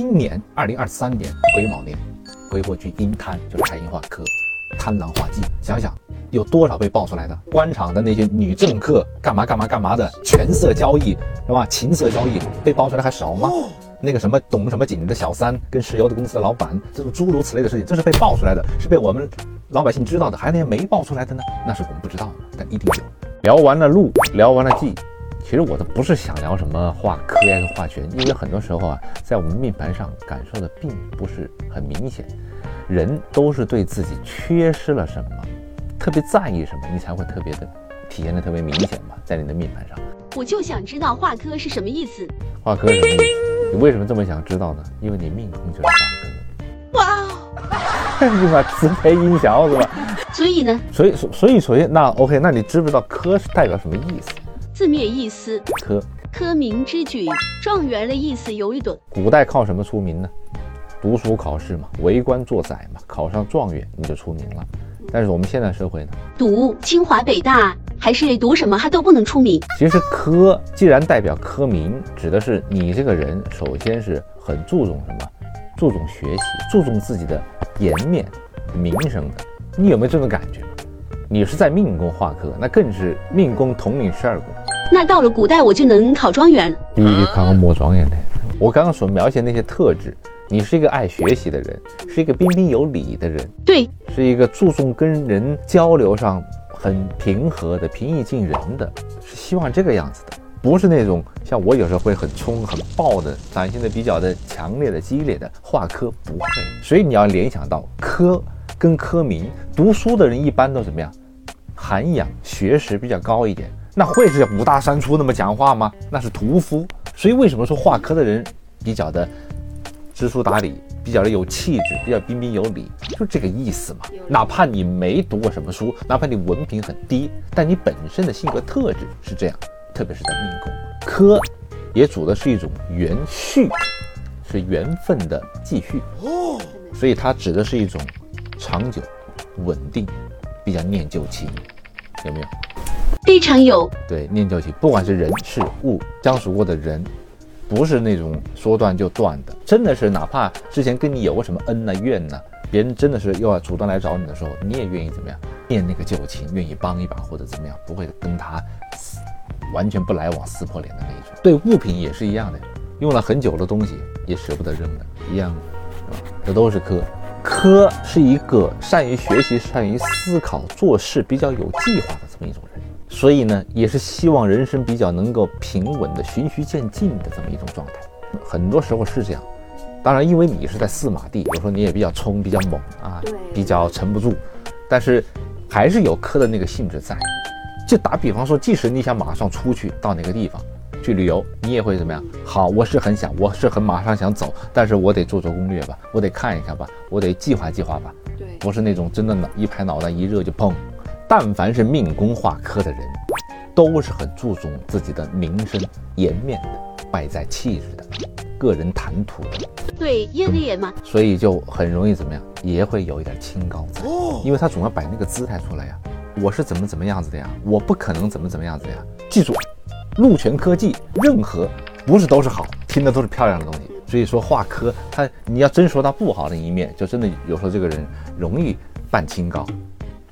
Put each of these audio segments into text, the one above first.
今年二零二三年癸卯年，癸火居阴贪，就是财阴化科，贪狼化忌。想想有多少被爆出来的？官场的那些女政客干嘛干嘛干嘛的，权色交易是吧？情色交易被爆出来还少吗？那个什么懂什么景的小三跟石油的公司的老板，这种诸如此类的事情，这是被爆出来的，是被我们老百姓知道的，还有那些没爆出来的呢？那是我们不知道的，但一定有。聊完了路，聊完了忌，其实我都不是想聊什么画科呀跟化权，因为很多时候啊，在我们命盘上感受的并不是很明显。人都是对自己缺失了什么，特别在意什么，你才会特别的体现的特别明显嘛，在你的命盘上。我就想知道画科是什么意思。画科什么意思？你为什么这么想知道呢？因为你命宫就是画科。哇 哦，你把慈悲音小是吧？所以呢，所以所所以所以那 OK，那你知不知道科是代表什么意思？字面意思，科科名之举，状元的意思有一顿。古代靠什么出名呢？读书考试嘛，为官做宰嘛，考上状元你就出名了。但是我们现代社会呢，读清华北大还是读什么，他都不能出名。其实科既然代表科名，指的是你这个人首先是很注重什么？注重学习，注重自己的颜面、名声的。你有没有这种感觉？你是在命宫化科，那更是命宫统领十二宫。那到了古代，我就能考状元了。必须考个模状元的。我刚刚所描写那些特质，你是一个爱学习的人，是一个彬彬有礼的人，对，是一个注重跟人交流上很平和的、平易近人的，是希望这个样子的，不是那种像我有时候会很冲、很暴的，展现的比较的强烈的、激烈的。化科不会，所以你要联想到科跟科名，读书的人一般都怎么样？涵养、学识比较高一点。那会是五大三粗那么讲话吗？那是屠夫。所以为什么说画科的人比较的知书达理，比较的有气质，比较彬彬有礼，就这个意思嘛。哪怕你没读过什么书，哪怕你文凭很低，但你本身的性格特质是这样，特别是在命宫。科也主的是一种缘续，是缘分的继续。哦，所以它指的是一种长久、稳定，比较念旧情，有没有？非常有。对，念旧情，不管是人事物相处过的人，不是那种说断就断的，真的是哪怕之前跟你有过什么恩呢、怨呐，别人真的是又要主动来找你的时候，你也愿意怎么样念那个旧情，愿意帮一把或者怎么样，不会跟他完全不来往、撕破脸的那一种。对物品也是一样的，用了很久的东西也舍不得扔的，一样的，是吧？这都是科。科是一个善于学习、善于思考、做事比较有计划的这么一种人。所以呢，也是希望人生比较能够平稳的、循序渐进的这么一种状态。很多时候是这样，当然，因为你是在四马地，有时候你也比较冲、比较猛啊，比较沉不住。但是还是有科的那个性质在。就打比方说，即使你想马上出去到哪个地方去旅游，你也会怎么样？好，我是很想，我是很马上想走，但是我得做做攻略吧，我得看一看吧，我得计划计划吧。对，不是那种真的脑一拍脑袋一热就砰。但凡是命宫化科的人，都是很注重自己的名声、颜面的、外在气质的、个人谈吐的。对，业力嘛，所以就很容易怎么样，也会有一点清高在，因为他总要摆那个姿态出来呀。我是怎么怎么样子的呀？我不可能怎么怎么样子的呀？记住，禄权科技任何不是都是好，听的都是漂亮的东西。所以说化科，他你要真说他不好的一面，就真的有时候这个人容易扮清高。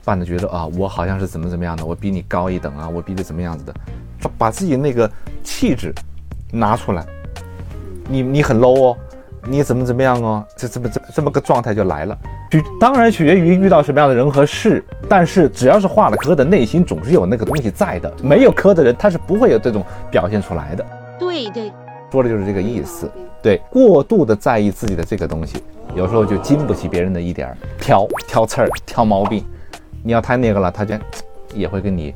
扮的觉得啊，我好像是怎么怎么样的，我比你高一等啊，我比你怎么样子的，把自己那个气质拿出来，你你很 low 哦，你怎么怎么样哦，这这么这这么个状态就来了。取当然取决于遇到什么样的人和事，但是只要是化了科的，内心总是有那个东西在的。没有科的人，他是不会有这种表现出来的。对对，说的就是这个意思。对，过度的在意自己的这个东西，有时候就经不起别人的一点挑挑刺儿、挑毛病。你要太那个了，他就也会跟你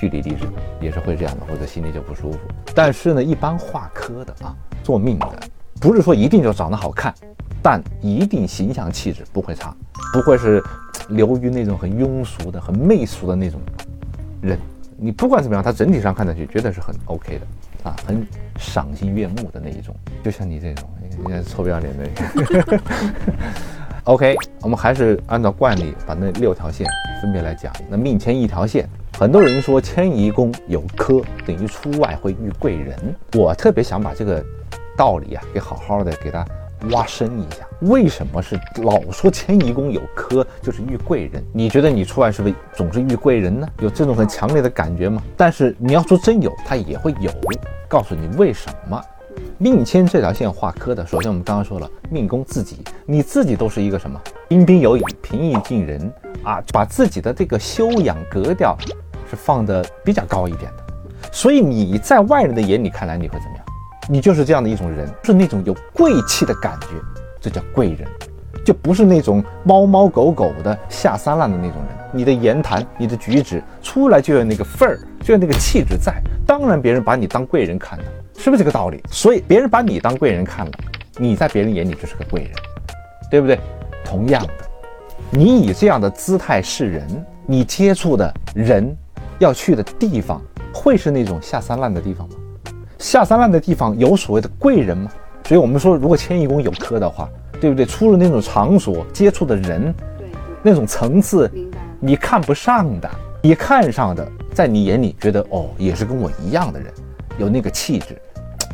据理力争，也是会这样的，或者心里就不舒服。但是呢，一般化科的啊，做命的，不是说一定就长得好看，但一定形象气质不会差，不会是流于那种很庸俗的、很媚俗的那种人。你不管怎么样，他整体上看上去绝对是很 OK 的啊，很赏心悦目的那一种。就像你这种，你看臭不要脸的。OK，我们还是按照惯例把那六条线分别来讲。那命牵一条线，很多人说迁移宫有科等于出外会遇贵人。我特别想把这个道理啊，给好好的给他挖深一下，为什么是老说迁移宫有科就是遇贵人？你觉得你出来是不是总是遇贵人呢？有这种很强烈的感觉吗？但是你要说真有，它也会有。告诉你为什么？命迁这条线画科的，首先我们刚刚说了，命宫自己，你自己都是一个什么？彬彬有礼、平易近人啊，把自己的这个修养格调是放的比较高一点的。所以你在外人的眼里看来，你会怎么样？你就是这样的一种人，是那种有贵气的感觉，这叫贵人，就不是那种猫猫狗狗的下三滥的那种人。你的言谈、你的举止出来就有那个份儿，就有那个气质在，当然别人把你当贵人看的，是不是这个道理？所以别人把你当贵人看了，你在别人眼里就是个贵人，对不对？同样的，你以这样的姿态示人，你接触的人要去的地方，会是那种下三滥的地方吗？下三滥的地方有所谓的贵人吗？所以我们说，如果迁移宫有科的话，对不对？出入那种场所，接触的人，对对，那种层次。你看不上的，你看上的，在你眼里觉得哦，也是跟我一样的人，有那个气质，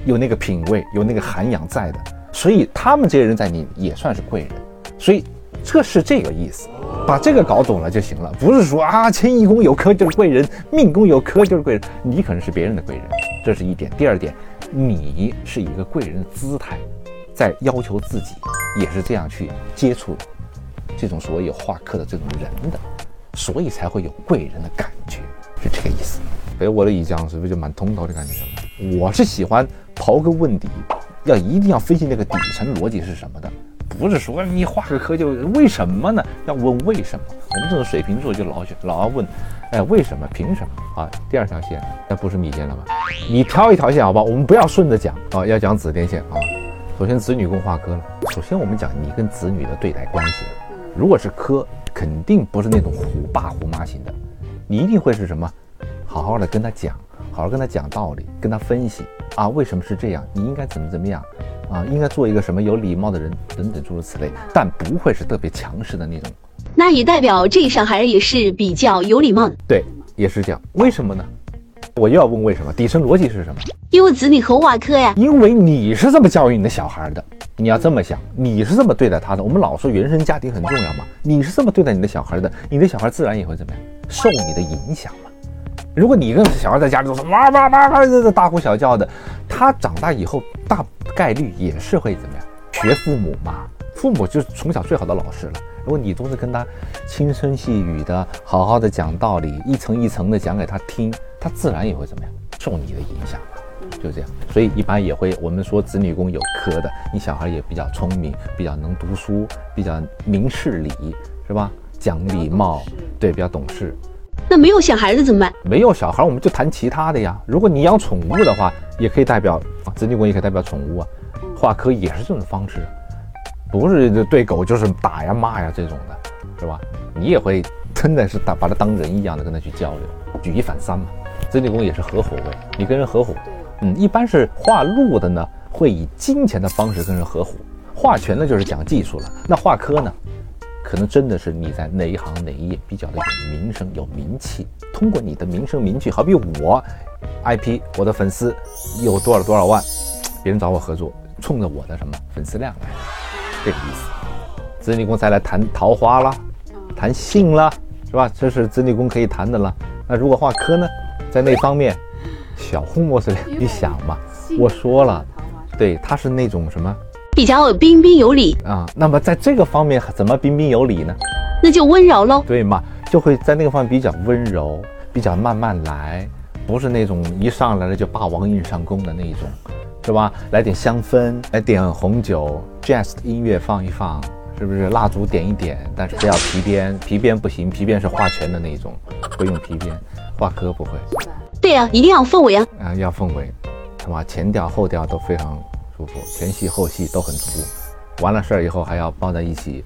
有那个品味，有那个涵养在的，所以他们这些人在你也算是贵人，所以这是这个意思，把这个搞懂了就行了，不是说啊迁移宫有科就是贵人，命宫有科就是贵人，你可能是别人的贵人，这是一点。第二点，你是一个贵人的姿态，在要求自己，也是这样去接触这种所谓有画科的这种人的。所以才会有贵人的感觉，是这个意思。所以我的一讲是不是就蛮通透的感觉？我是喜欢刨根问底，要一定要分析那个底层逻辑是什么的，不是说你画个科就为什么呢？要问为什么。我们这种水瓶座就老老要问，哎，为什么？凭什么？啊，第二条线那不是米线了吗？你挑一条线好不好，我们不要顺着讲啊，要讲子颠线啊。首先子女宫画科了，首先我们讲你跟子女的对待关系，如果是科。肯定不是那种虎爸虎妈型的，你一定会是什么？好好的跟他讲，好好跟他讲道理，跟他分析啊，为什么是这样？你应该怎么怎么样啊？应该做一个什么有礼貌的人等等诸如此类，但不会是特别强势的那种。那也代表这小孩也是比较有礼貌的。对，也是这样。为什么呢？我又要问为什么？底层逻辑是什么？因为子女和瓦科呀。因为你是这么教育你的小孩的。你要这么想，你是这么对待他的。我们老说原生家庭很重要嘛，你是这么对待你的小孩的，你的小孩自然也会怎么样，受你的影响嘛。如果你跟小孩在家里都是哇哇哇哇大呼小叫的，他长大以后大概率也是会怎么样？学父母嘛，父母就是从小最好的老师了。如果你都是跟他轻声细语的，好好的讲道理，一层一层的讲给他听，他自然也会怎么样，受你的影响。就这样，所以一般也会，我们说子女宫有科的，你小孩也比较聪明，比较能读书，比较明事理，是吧？讲礼貌，对，比较懂事。那没有小孩子怎么办？没有小孩，我们就谈其他的呀。如果你养宠物的话，也可以代表子女宫，也可以代表宠物啊。画科也是这种方式，不是对狗就是打呀骂呀这种的，是吧？你也会 真的是打把它当人一样的跟它去交流，举一反三嘛。子女宫也是合伙位，你跟人合伙。嗯，一般是画路的呢，会以金钱的方式跟人合伙；画权呢，就是讲技术了。那画科呢，可能真的是你在哪一行哪一业比较的有名声、有名气。通过你的名声名气，好比我，IP，我的粉丝有多少多少万，别人找我合作，冲着我的什么粉丝量来的，这个意思。子女宫再来谈桃花啦，谈性啦，是吧？这是子女宫可以谈的了。那如果画科呢，在那方面。小红莫斯你想嘛？我说了，对，他是那种什么，比较彬彬有礼啊。那么在这个方面怎么彬彬有礼呢？那就温柔喽。对嘛，就会在那个方面比较温柔，比较慢慢来，不是那种一上来了就霸王硬上弓的那一种，是吧？来点香氛，来点红酒，jazz 音乐放一放，是不是？蜡烛点一点，但是不要皮鞭，皮鞭不行，皮鞭是画拳的那一种，不用皮鞭，画歌不会。对呀，一定要氛围啊！啊，要氛围，是吧？前调后调都非常舒服，前戏后戏都很足。完了事儿以后还要抱在一起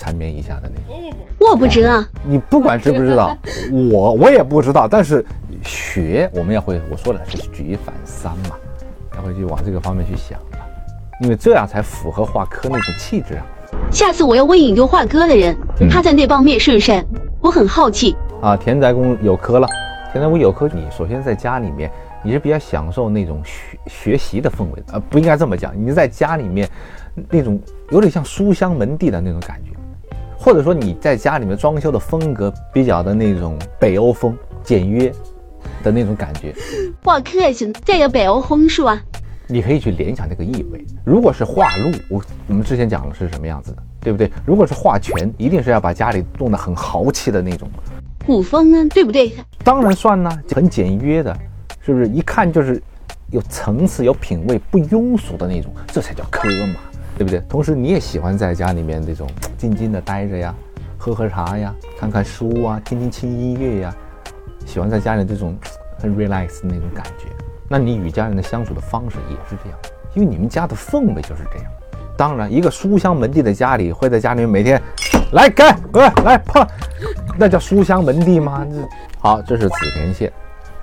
缠绵一下的那种。我不知道，你不管知不知道，我我也不知道。但是学我们要会，我说了是举一反三嘛，要会去往这个方面去想嘛，因为这样才符合画科那种气质啊。下次我要问引诱画科的人，他在那方面是不是？我很好奇啊。田宅宫有科了。现在我有科，你首先在家里面，你是比较享受那种学学习的氛围的，呃，不应该这么讲。你在家里面，那种有点像书香门第的那种感觉，或者说你在家里面装修的风格比较的那种北欧风、简约的那种感觉，画客行，再有北欧风是吧？你可以去联想这个意味。如果是画鹿，我我们之前讲了是什么样子的，对不对？如果是画全，一定是要把家里弄得很豪气的那种。古风呢，对不对？当然算呢，很简约的，是不是？一看就是有层次、有品味、不庸俗的那种，这才叫科嘛，对不对？同时，你也喜欢在家里面这种静静的待着呀，喝喝茶呀，看看书啊，听听轻音乐呀，喜欢在家里这种很 relax 的那种感觉。那你与家人的相处的方式也是这样，因为你们家的氛围就是这样。当然，一个书香门第的家里，会在家里面每天来干，来来碰，那叫书香门第吗？这好，这是子田县。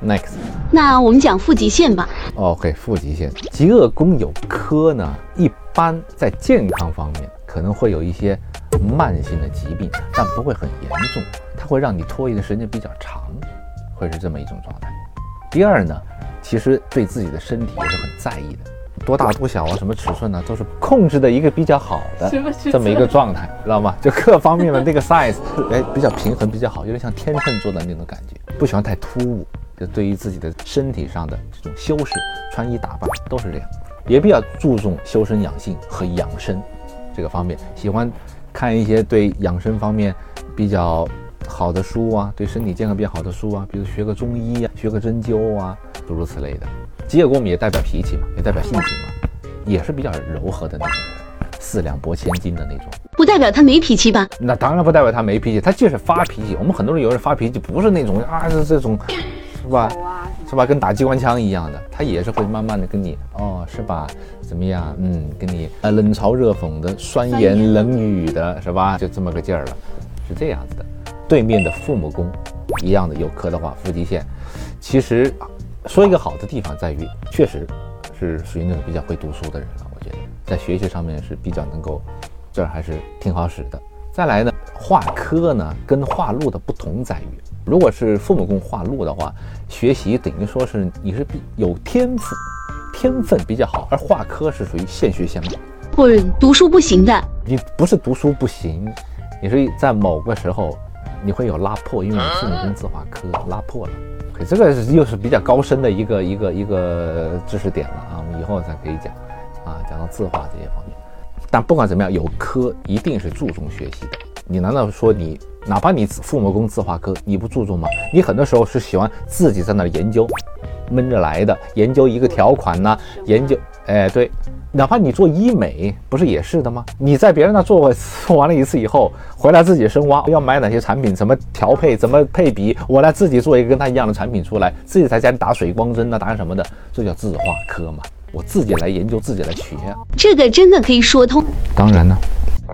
Next，那我们讲富集县吧。OK，富集县，极恶宫有科呢，一般在健康方面可能会有一些慢性的疾病，但不会很严重，它会让你拖延的时间比较长，会是这么一种状态。第二呢，其实对自己的身体也是很在意的，多大多小啊，什么尺寸呢、都是控制的一个比较好的这么一个状态，知道吗？就各方面的那个 size，哎，比较平衡，比较好，有点像天秤座的那种感觉，不喜欢太突兀。就对于自己的身体上的这种修饰、穿衣打扮都是这样，也比较注重修身养性和养生这个方面，喜欢看一些对养生方面比较好的书啊，对身体健康比较好的书啊，比如学个中医啊，学个针灸啊，诸如此类的。吉野宫也代表脾气嘛，也代表性情嘛，也是比较柔和的那种人，四两拨千斤的那种。不代表他没脾气吧？那当然不代表他没脾气，他就是发脾气。我们很多人有人发脾气，不是那种啊，是这种，是吧？是吧？跟打机关枪一样的，他也是会慢慢的跟你，哦，是吧？怎么样？嗯，跟你呃冷嘲热讽的、酸言冷语的，是吧？就这么个劲儿了，是这样子的。对面的父母宫一样的有科的话，腹肌线，其实说一个好的地方在于，确实是属于那种比较会读书的人了。我觉得在学习上面是比较能够，这儿还是挺好使的。再来呢，画科呢跟画路的不同在于，如果是父母宫画禄的话，学习等于说是你是比有天赋，天分比较好，而画科是属于现学现卖。或者读书不行的，你不是读书不行，你是在某个时候你会有拉破，因为你父母宫自画科拉破了。可这个是又是比较高深的一个一个一个知识点了啊，我们以后才可以讲啊，讲到字画这些方面。但不管怎么样，有科一定是注重学习的。你难道说你哪怕你父母宫自画科，你不注重吗？你很多时候是喜欢自己在那儿研究，闷着来的，研究一个条款呐、研究，哎，对，哪怕你做医美，不是也是的吗？你在别人那做过做完了一次以后，回来自己深挖，要买哪些产品，怎么调配，怎么配比，我来自己做一个跟他一样的产品出来，自己在家里打水光针啊，打什么的，这叫自画科嘛。我自己来研究，自己来学。这个真的可以说通，当然呢，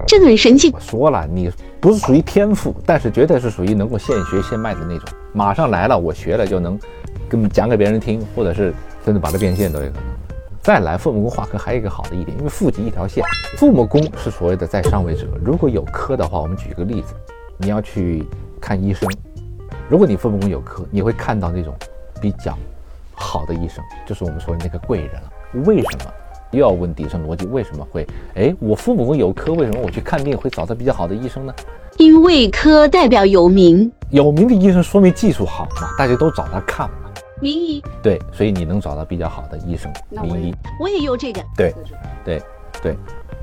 这个很神奇我。说了，你不是属于天赋，但是绝对是属于能够现学现卖的那种。马上来了，我学了就能跟讲给别人听，或者是真的把它变现都有可能。再来，父母宫化科还有一个好的一点，因为父极一条线，父母宫是所谓的在上位者。如果有科的话，我们举个例子，你要去看医生，如果你父母宫有科，你会看到那种比较好的医生，就是我们说的那个贵人了。为什么？又要问底层逻辑，为什么会？哎，我父母有科，为什么我去看病会找到比较好的医生呢？因为科代表有名，有名的医生说明技术好嘛，大家都找他看嘛。名医。对，所以你能找到比较好的医生、名医。我也有这个对，对，对，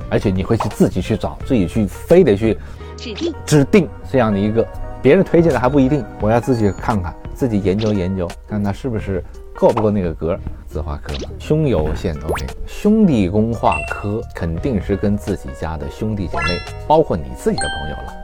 而且你会去自己去找，自己去非得去指定，指定这样的一个，别人推荐的还不一定，我要自己看看，自己研究研究，看他是不是够不够那个格。自画科，兄有线，OK，兄弟宫画科肯定是跟自己家的兄弟姐妹，包括你自己的朋友了，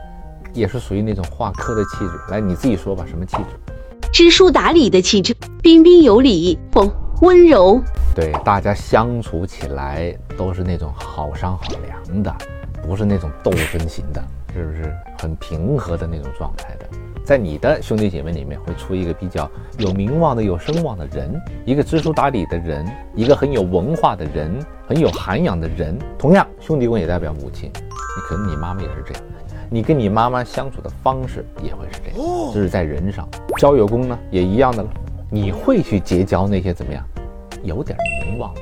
也是属于那种画科的气质。来，你自己说吧，什么气质？知书达理的气质，彬彬有礼，风温柔，对，大家相处起来都是那种好商好量的，不是那种斗争型的，是不是很平和的那种状态的？在你的兄弟姐妹里面会出一个比较有名望的、有声望的人，一个知书达理的人，一个很有文化的人，很有涵养的人。同样，兄弟宫也代表母亲，你可能你妈妈也是这样，你跟你妈妈相处的方式也会是这样，这是在人上。交友宫呢也一样的了，你会去结交那些怎么样，有点名望的。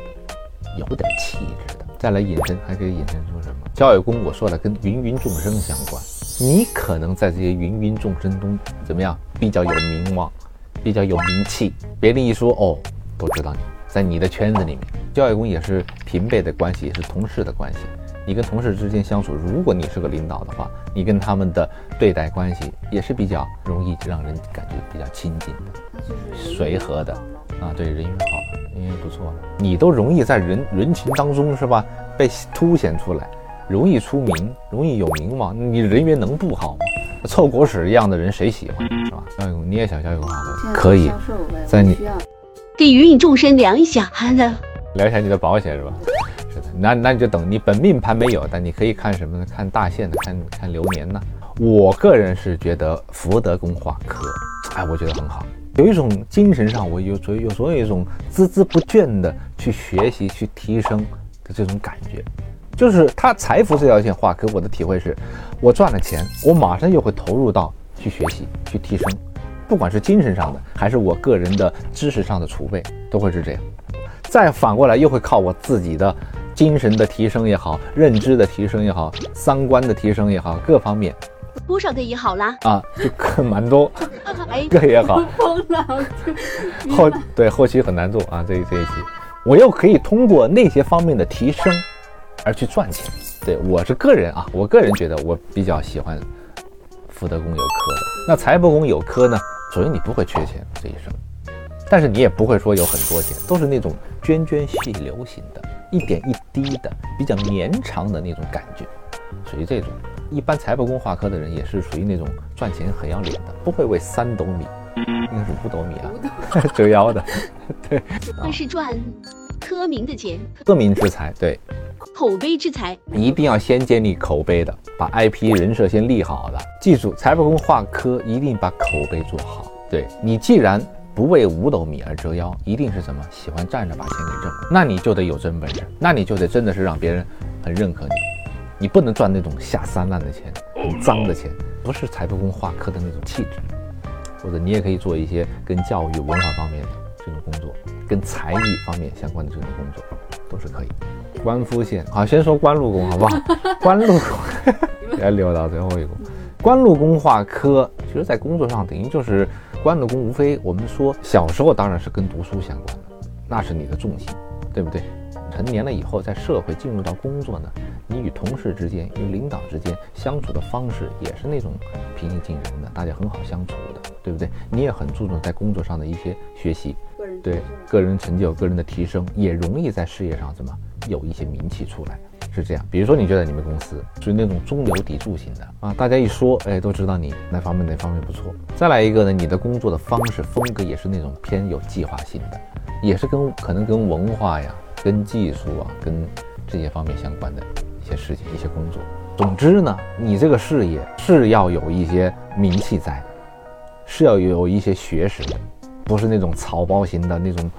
有点气质的，再来引申，还可以引申出什么？交友宫我说了，跟芸芸众生相关。你可能在这些芸芸众生中怎么样？比较有名望，比较有名气，别人一说哦，都知道你在你的圈子里面。教育工也是平辈的关系，也是同事的关系。你跟同事之间相处，如果你是个领导的话，你跟他们的对待关系也是比较容易让人感觉比较亲近的，随和的啊，对人缘好，人缘不错的，你都容易在人人群当中是吧被凸显出来，容易出名，容易有名望，你人缘能不好吗？臭狗屎一样的人谁喜欢是吧？教育工你也想教育工好的，可以，在你给芸芸众生量一下的，聊一下你的保险是吧？是的那那你就等你本命盘没有，但你可以看什么呢？看大限的，看看流年呢。我个人是觉得福德宫化科，哎，我觉得很好，有一种精神上我有有所有一种孜孜不倦的去学习去提升的这种感觉。就是他财富这条线画，给，我的体会是，我赚了钱，我马上又会投入到去学习去提升，不管是精神上的还是我个人的知识上的储备，都会是这样。再反过来又会靠我自己的。精神的提升也好，认知的提升也好，三观的提升也好，各方面多少个也好啦啊，就可蛮多，个也好。后对后期很难做啊，这这一期我又可以通过那些方面的提升而去赚钱。对我是个人啊，我个人觉得我比较喜欢福德宫有科的。那财帛宫有科呢？首先你不会缺钱这一生，但是你也不会说有很多钱，都是那种涓涓细流型的。一点一滴的比较绵长的那种感觉，属于这种。一般财帛宫化科的人也是属于那种赚钱很要脸的，不会为三斗米，应该是五斗米啊，折腰的。对，那是赚科名的钱，科名之财，对，口碑之才，一定要先建立口碑的，把 IP 人设先立好了。记住，财帛宫化科一定把口碑做好。对你既然。不为五斗米而折腰，一定是什么？喜欢站着把钱给挣，那你就得有真本事，那你就得真的是让别人很认可你。你不能赚那种下三滥的钱，很脏的钱，不是财帛宫化科的那种气质。或者你也可以做一些跟教育文化方面的这种工作，跟才艺方面相关的这种工作，都是可以。官夫线，好，先说官禄宫好不好？官禄宫，别 留到最后一个。官禄宫化科，其实在工作上等于就是。官禄宫无非我们说小时候当然是跟读书相关的，那是你的重心，对不对？成年了以后，在社会进入到工作呢，你与同事之间、与领导之间相处的方式也是那种平易近人的，大家很好相处的，对不对？你也很注重在工作上的一些学习，对个人成就、个人的提升，也容易在事业上怎么有一些名气出来。是这样，比如说你觉得你们公司属于那种中流砥柱型的啊，大家一说，哎，都知道你哪方面哪方面不错。再来一个呢，你的工作的方式风格也是那种偏有计划性的，也是跟可能跟文化呀、跟技术啊、跟这些方面相关的一些事情、一些工作。总之呢，你这个事业是要有一些名气在的，是要有一些学识的，不是那种草包型的那种。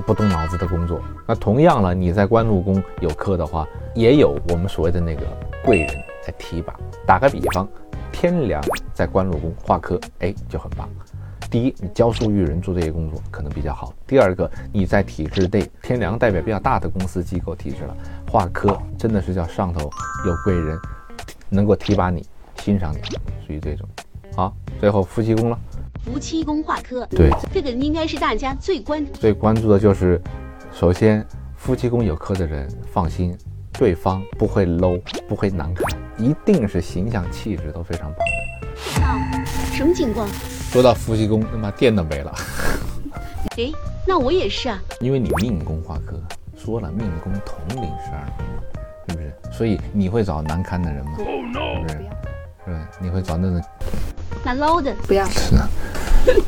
不动脑子的工作。那同样了，你在官禄宫有科的话，也有我们所谓的那个贵人在提拔。打个比方，天梁在官禄宫化科，哎，就很棒。第一，你教书育人做这些工作可能比较好；第二个，你在体制内，天梁代表比较大的公司机构体制了，化科真的是叫上头有贵人能够提拔你、欣赏你，属于这种。好，最后夫妻宫了。夫妻宫化科，对，这个应该是大家最关最关注的就是，首先夫妻宫有科的人，放心，对方不会 low，不会难看，一定是形象气质都非常棒的。什么情况？说到夫妻宫，他妈电都没了。哎，那我也是啊。因为你命宫化科，说了命宫统领十二宫，是不是？所以你会找难堪的人吗？是不是？是吧？你会找那种。那 low 的不要是，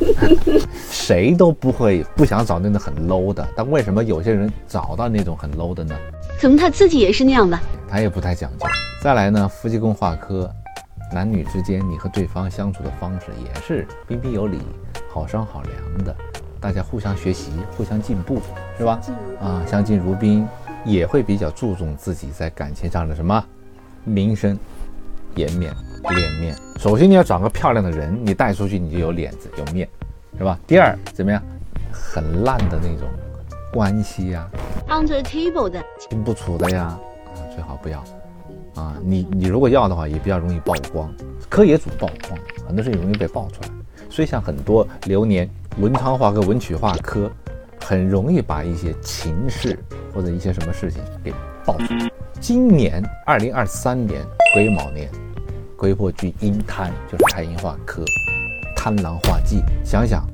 谁都不会不想找那种很 low 的，但为什么有些人找到那种很 low 的呢？可能他自己也是那样的，他也不太讲究。再来呢，夫妻宫化科，男女之间你和对方相处的方式也是彬彬有礼、好商好量的，大家互相学习、互相进步，是吧？啊，相敬如宾，也会比较注重自己在感情上的什么名声、颜面。脸面，首先你要找个漂亮的人，你带出去你就有脸子有面，是吧？第二怎么样？很烂的那种关系呀，under table 的，清不楚的呀，啊，最好不要。啊，你你如果要的话，也比较容易曝光，科野组曝光，很多事情容易被爆出来。所以像很多流年文昌化科、文曲化科，很容易把一些情事或者一些什么事情给爆出来。今年二零二三年癸卯年，癸破居阴贪，就是太阴化科，贪狼化忌。想想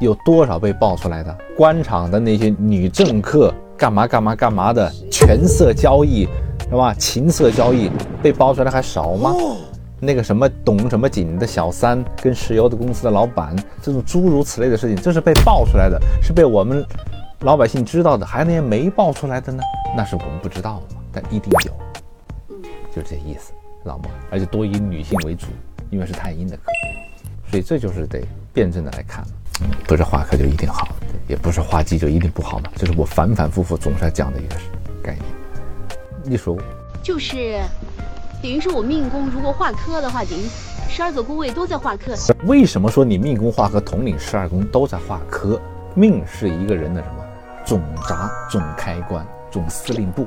有多少被爆出来的？官场的那些女政客干嘛干嘛干嘛的权色交易，是吧？情色交易被爆出来还少吗？那个什么董什么景的小三跟石油的公司的老板，这种诸如此类的事情，这是被爆出来的，是被我们老百姓知道的，还有那些没爆出来的呢？那是我们不知道的嘛，但一定有，就这意思，知道吗？而且多以女性为主，因为是太阴的科，所以这就是得辩证的来看，不是化科就一定好，也不是化忌就一定不好嘛，这是我反反复复总是要讲的一个概念。你说就是等于说我命宫如果化科的话，等于十二个宫位都在化科。为什么说你命宫化科统领十二宫都在化科？命是一个人的什么总闸、总开关、总司令部。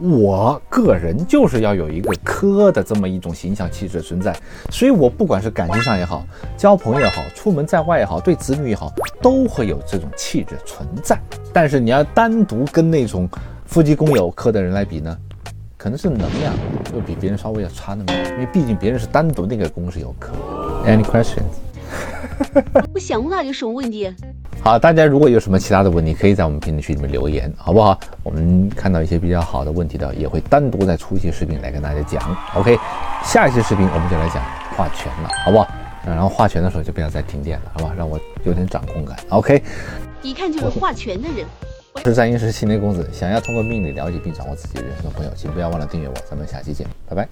我个人就是要有一个科的这么一种形象气质存在，所以我不管是感情上也好，交朋友也好，出门在外也好，对子女也好，都会有这种气质存在。但是你要单独跟那种夫妻宫有科的人来比呢，可能是能量又比别人稍微要差那么点，因为毕竟别人是单独那个公式有科。Any questions？我想不到有什么问题。好，大家如果有什么其他的问题，可以在我们评论区里面留言，好不好？我们看到一些比较好的问题的，也会单独再出一些视频来跟大家讲。OK，下一期视频我们就来讲画拳了，好不好？然后画拳的时候就不要再停电了，好吧？让我有点掌控感。OK，一看就是画拳的人。我是占星师青年公子，想要通过命理了解并掌握自己人生的朋友，请不要忘了订阅我。咱们下期见，拜拜。